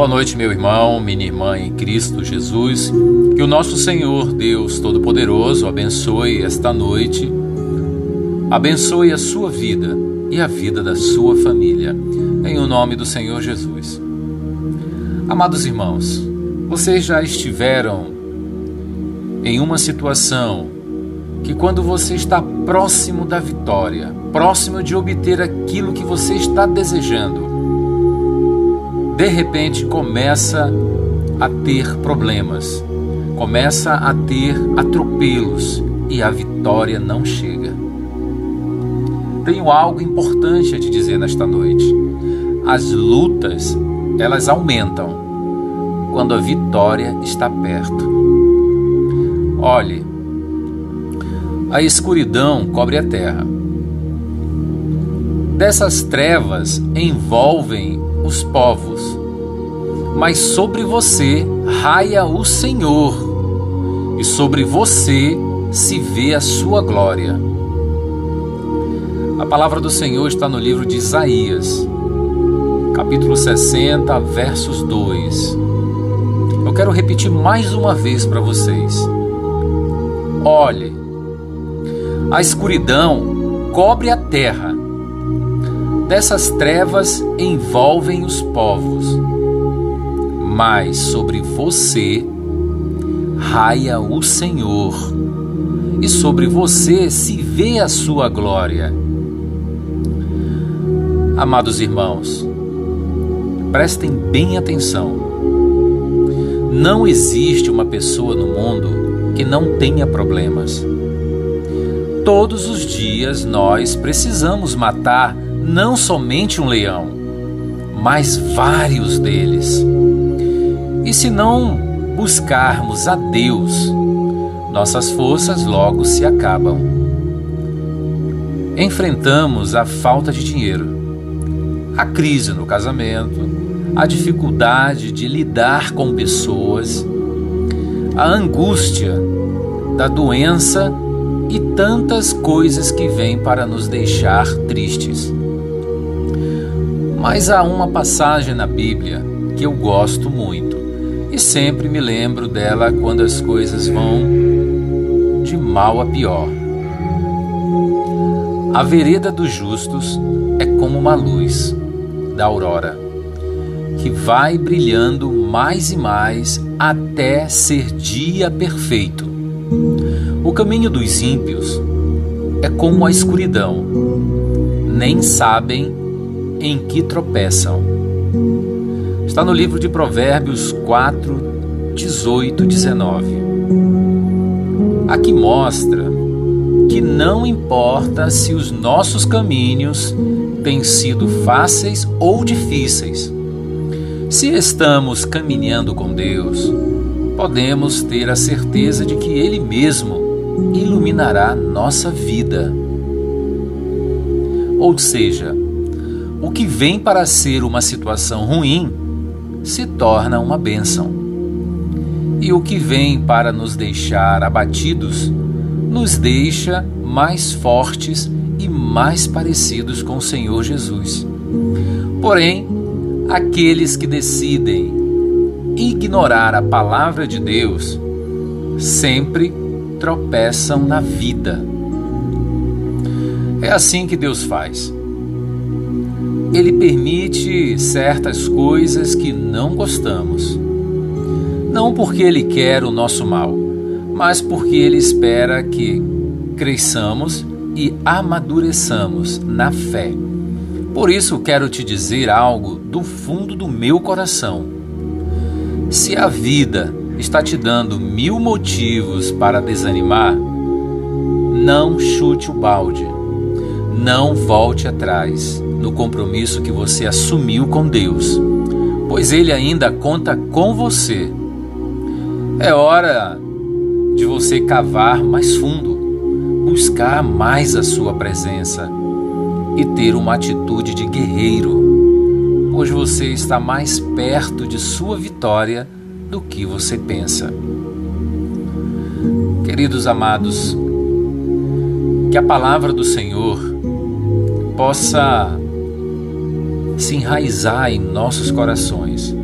Boa noite, meu irmão, minha irmã em Cristo Jesus. Que o nosso Senhor, Deus Todo-Poderoso, abençoe esta noite, abençoe a sua vida e a vida da sua família, em o nome do Senhor Jesus. Amados irmãos, vocês já estiveram em uma situação que, quando você está próximo da vitória, próximo de obter aquilo que você está desejando, de repente começa a ter problemas, começa a ter atropelos e a vitória não chega. Tenho algo importante a te dizer nesta noite. As lutas, elas aumentam quando a vitória está perto. Olhe, a escuridão cobre a terra. Dessas trevas envolvem os povos, mas sobre você raia o Senhor, e sobre você se vê a sua glória. A palavra do Senhor está no livro de Isaías, capítulo 60, versos 2. Eu quero repetir mais uma vez para vocês. Olhe, a escuridão cobre a terra dessas trevas envolvem os povos, mas sobre você raia o Senhor, e sobre você se vê a sua glória. Amados irmãos, prestem bem atenção. Não existe uma pessoa no mundo que não tenha problemas. Todos os dias nós precisamos matar não somente um leão, mas vários deles. E se não buscarmos a Deus, nossas forças logo se acabam. Enfrentamos a falta de dinheiro, a crise no casamento, a dificuldade de lidar com pessoas, a angústia da doença e tantas coisas que vêm para nos deixar tristes. Mas há uma passagem na Bíblia que eu gosto muito e sempre me lembro dela quando as coisas vão de mal a pior. A vereda dos justos é como uma luz da aurora, que vai brilhando mais e mais até ser dia perfeito. O caminho dos ímpios é como a escuridão, nem sabem em que tropeçam. Está no livro de Provérbios 4, 18, 19. Aqui mostra que não importa se os nossos caminhos têm sido fáceis ou difíceis. Se estamos caminhando com Deus, podemos ter a certeza de que Ele mesmo iluminará nossa vida. Ou seja, o que vem para ser uma situação ruim se torna uma bênção. E o que vem para nos deixar abatidos nos deixa mais fortes e mais parecidos com o Senhor Jesus. Porém, aqueles que decidem ignorar a palavra de Deus sempre tropeçam na vida. É assim que Deus faz ele permite certas coisas que não gostamos. Não porque ele quer o nosso mal, mas porque ele espera que cresçamos e amadureçamos na fé. Por isso quero te dizer algo do fundo do meu coração. Se a vida está te dando mil motivos para desanimar, não chute o balde, não volte atrás no compromisso que você assumiu com Deus, pois Ele ainda conta com você. É hora de você cavar mais fundo, buscar mais a Sua presença e ter uma atitude de guerreiro, pois você está mais perto de sua vitória do que você pensa. Queridos amados, que a palavra do Senhor possa se enraizar em nossos corações,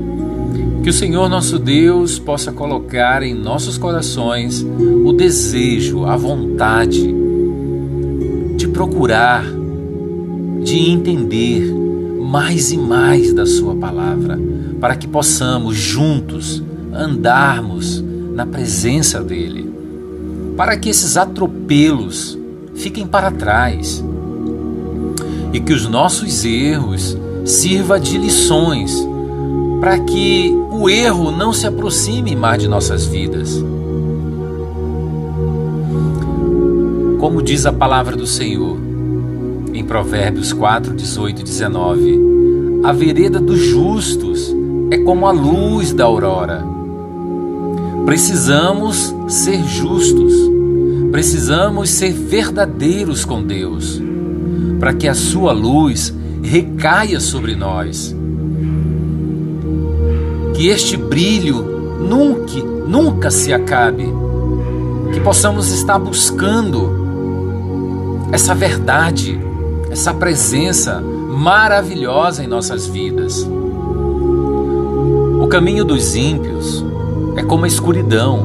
Que o Senhor nosso Deus possa colocar em nossos corações o desejo, a vontade de procurar, de entender mais e mais da Sua palavra, para que possamos juntos andarmos na presença dEle, para que esses atropelos fiquem para trás e que os nossos erros sirva de lições para que o erro não se aproxime mais de nossas vidas. Como diz a palavra do Senhor em Provérbios 4, 18 e 19: A vereda dos justos é como a luz da aurora. Precisamos ser justos, precisamos ser verdadeiros com Deus, para que a Sua luz recaia sobre nós. Que este brilho nunca, nunca se acabe. Que possamos estar buscando essa verdade, essa presença maravilhosa em nossas vidas. O caminho dos ímpios é como a escuridão,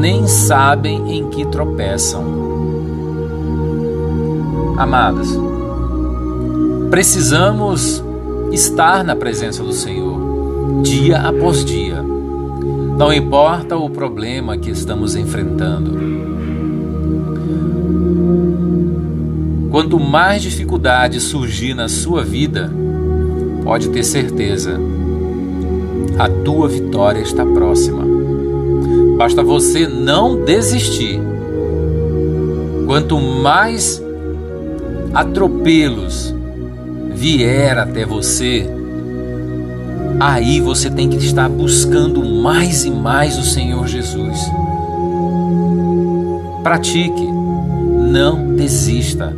nem sabem em que tropeçam. Amados, Precisamos estar na presença do Senhor, dia após dia. Não importa o problema que estamos enfrentando. Quanto mais dificuldade surgir na sua vida, pode ter certeza, a tua vitória está próxima. Basta você não desistir. Quanto mais atropelos vier até você, aí você tem que estar buscando mais e mais o Senhor Jesus. Pratique, não desista.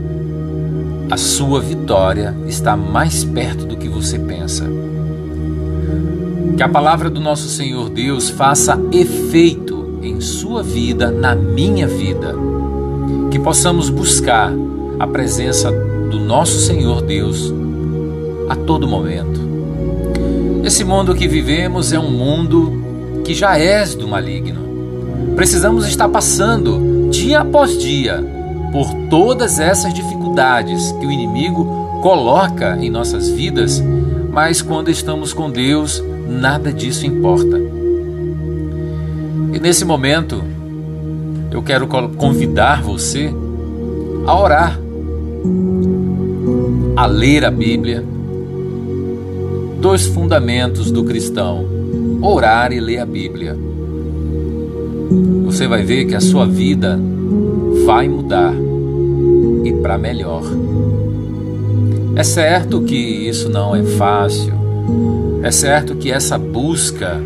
A sua vitória está mais perto do que você pensa. Que a palavra do nosso Senhor Deus faça efeito em sua vida, na minha vida. Que possamos buscar a presença do nosso Senhor Deus a todo momento. Esse mundo que vivemos é um mundo que já é do maligno. Precisamos estar passando, dia após dia, por todas essas dificuldades que o inimigo coloca em nossas vidas, mas quando estamos com Deus, nada disso importa. E nesse momento, eu quero convidar você a orar, a ler a Bíblia, dois fundamentos do cristão: orar e ler a Bíblia. Você vai ver que a sua vida vai mudar e para melhor. É certo que isso não é fácil. É certo que essa busca,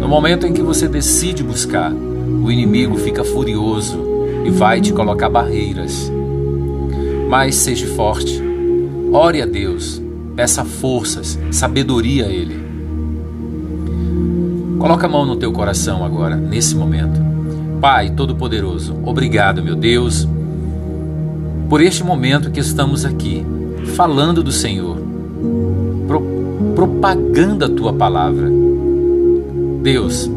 no momento em que você decide buscar, o inimigo fica furioso e vai te colocar barreiras. Mas seja forte, ore a Deus, Peça forças, sabedoria a Ele. Coloca a mão no teu coração agora, nesse momento. Pai Todo-Poderoso, obrigado, meu Deus, por este momento que estamos aqui, falando do Senhor, pro, propagando a tua palavra. Deus,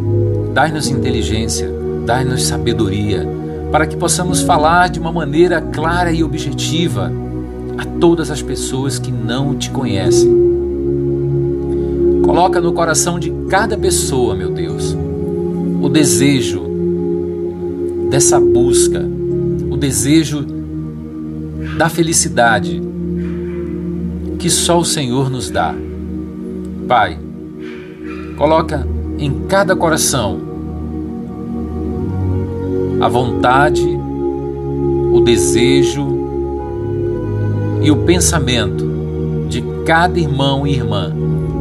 dai-nos inteligência, dai-nos sabedoria, para que possamos falar de uma maneira clara e objetiva a todas as pessoas que não te conhecem. Coloca no coração de cada pessoa, meu Deus, o desejo dessa busca, o desejo da felicidade que só o Senhor nos dá. Pai, coloca em cada coração a vontade, o desejo, e o pensamento de cada irmão e irmã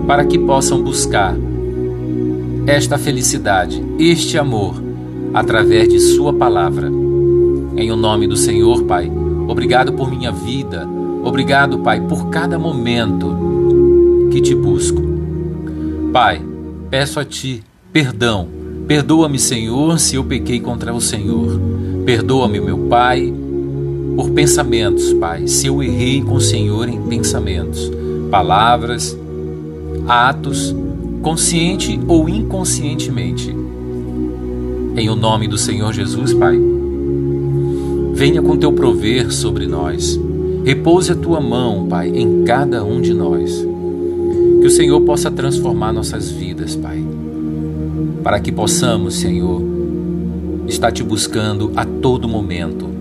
para que possam buscar esta felicidade, este amor, através de Sua palavra. Em o nome do Senhor, Pai, obrigado por minha vida, obrigado, Pai, por cada momento que te busco. Pai, peço a Ti perdão. Perdoa-me, Senhor, se eu pequei contra o Senhor. Perdoa-me, meu Pai, por pensamentos, Pai. Se eu errei com o Senhor em pensamentos, palavras, atos, consciente ou inconscientemente. Em o nome do Senhor Jesus, Pai, venha com teu prover sobre nós. Repouse a tua mão, Pai, em cada um de nós. Que o Senhor possa transformar nossas vidas, Pai, para que possamos, Senhor, estar te buscando a todo momento.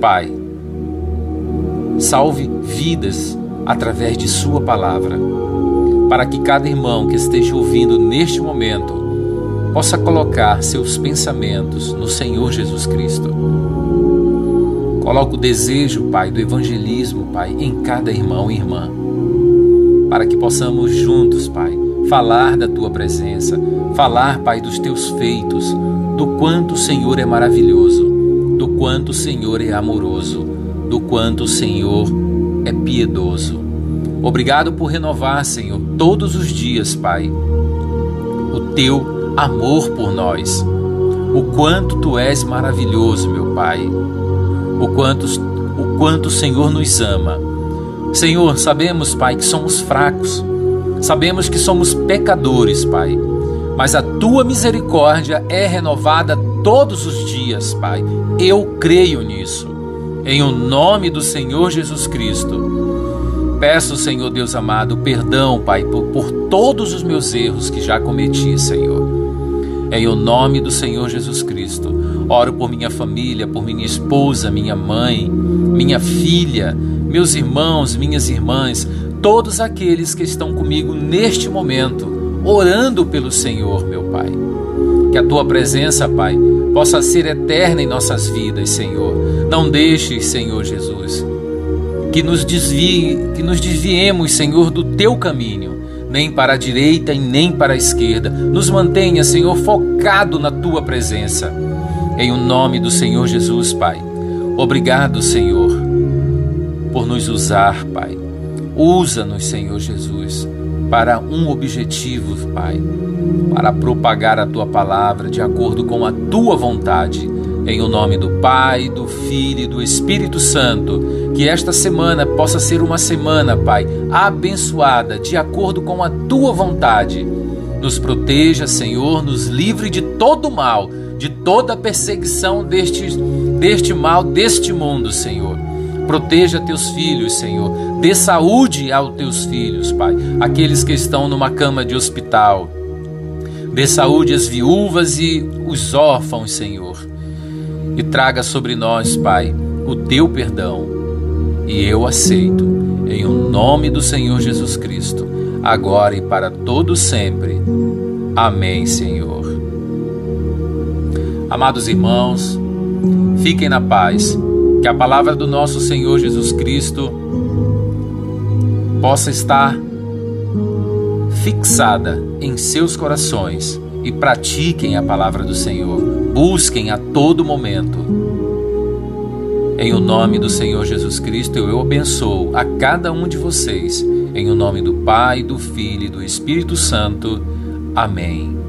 Pai, salve vidas através de Sua palavra, para que cada irmão que esteja ouvindo neste momento possa colocar seus pensamentos no Senhor Jesus Cristo. Coloca o desejo, Pai, do evangelismo, Pai, em cada irmão e irmã, para que possamos juntos, Pai, falar da tua presença, falar, Pai, dos teus feitos, do quanto o Senhor é maravilhoso, quanto o Senhor é amoroso, do quanto o Senhor é piedoso. Obrigado por renovar, Senhor, todos os dias, Pai, o teu amor por nós. O quanto tu és maravilhoso, meu Pai. O quanto o quanto o Senhor nos ama. Senhor, sabemos, Pai, que somos fracos. Sabemos que somos pecadores, Pai. Mas a tua misericórdia é renovada todos os dias, Pai. Eu creio nisso. Em o nome do Senhor Jesus Cristo. Peço, Senhor Deus amado, perdão, Pai, por, por todos os meus erros que já cometi, Senhor. Em o nome do Senhor Jesus Cristo. Oro por minha família, por minha esposa, minha mãe, minha filha, meus irmãos, minhas irmãs, todos aqueles que estão comigo neste momento, orando pelo Senhor, meu Pai. Que a tua presença, Pai, possa ser eterna em nossas vidas, Senhor. Não deixes, Senhor Jesus, que nos desvie, que nos desviemos, Senhor, do teu caminho nem para a direita e nem para a esquerda. Nos mantenha, Senhor, focado na tua presença. Em o nome do Senhor Jesus, Pai. Obrigado, Senhor, por nos usar, Pai. Usa-nos, Senhor Jesus, para um objetivo, Pai, para propagar a tua palavra de acordo com a tua vontade em o nome do Pai, do Filho e do Espírito Santo, que esta semana possa ser uma semana, Pai, abençoada de acordo com a tua vontade. Nos proteja, Senhor, nos livre de todo mal, de toda perseguição deste, deste mal, deste mundo, Senhor. Proteja teus filhos, Senhor. Dê saúde aos teus filhos, Pai, aqueles que estão numa cama de hospital. Dê saúde às viúvas e os órfãos, Senhor e traga sobre nós, Pai, o teu perdão. E eu aceito, em o nome do Senhor Jesus Cristo, agora e para todo sempre. Amém, Senhor. Amados irmãos, fiquem na paz, que a palavra do nosso Senhor Jesus Cristo possa estar fixada em seus corações e pratiquem a palavra do Senhor. Busquem a todo momento. Em o nome do Senhor Jesus Cristo, eu abençoo a cada um de vocês. Em o nome do Pai, do Filho e do Espírito Santo. Amém.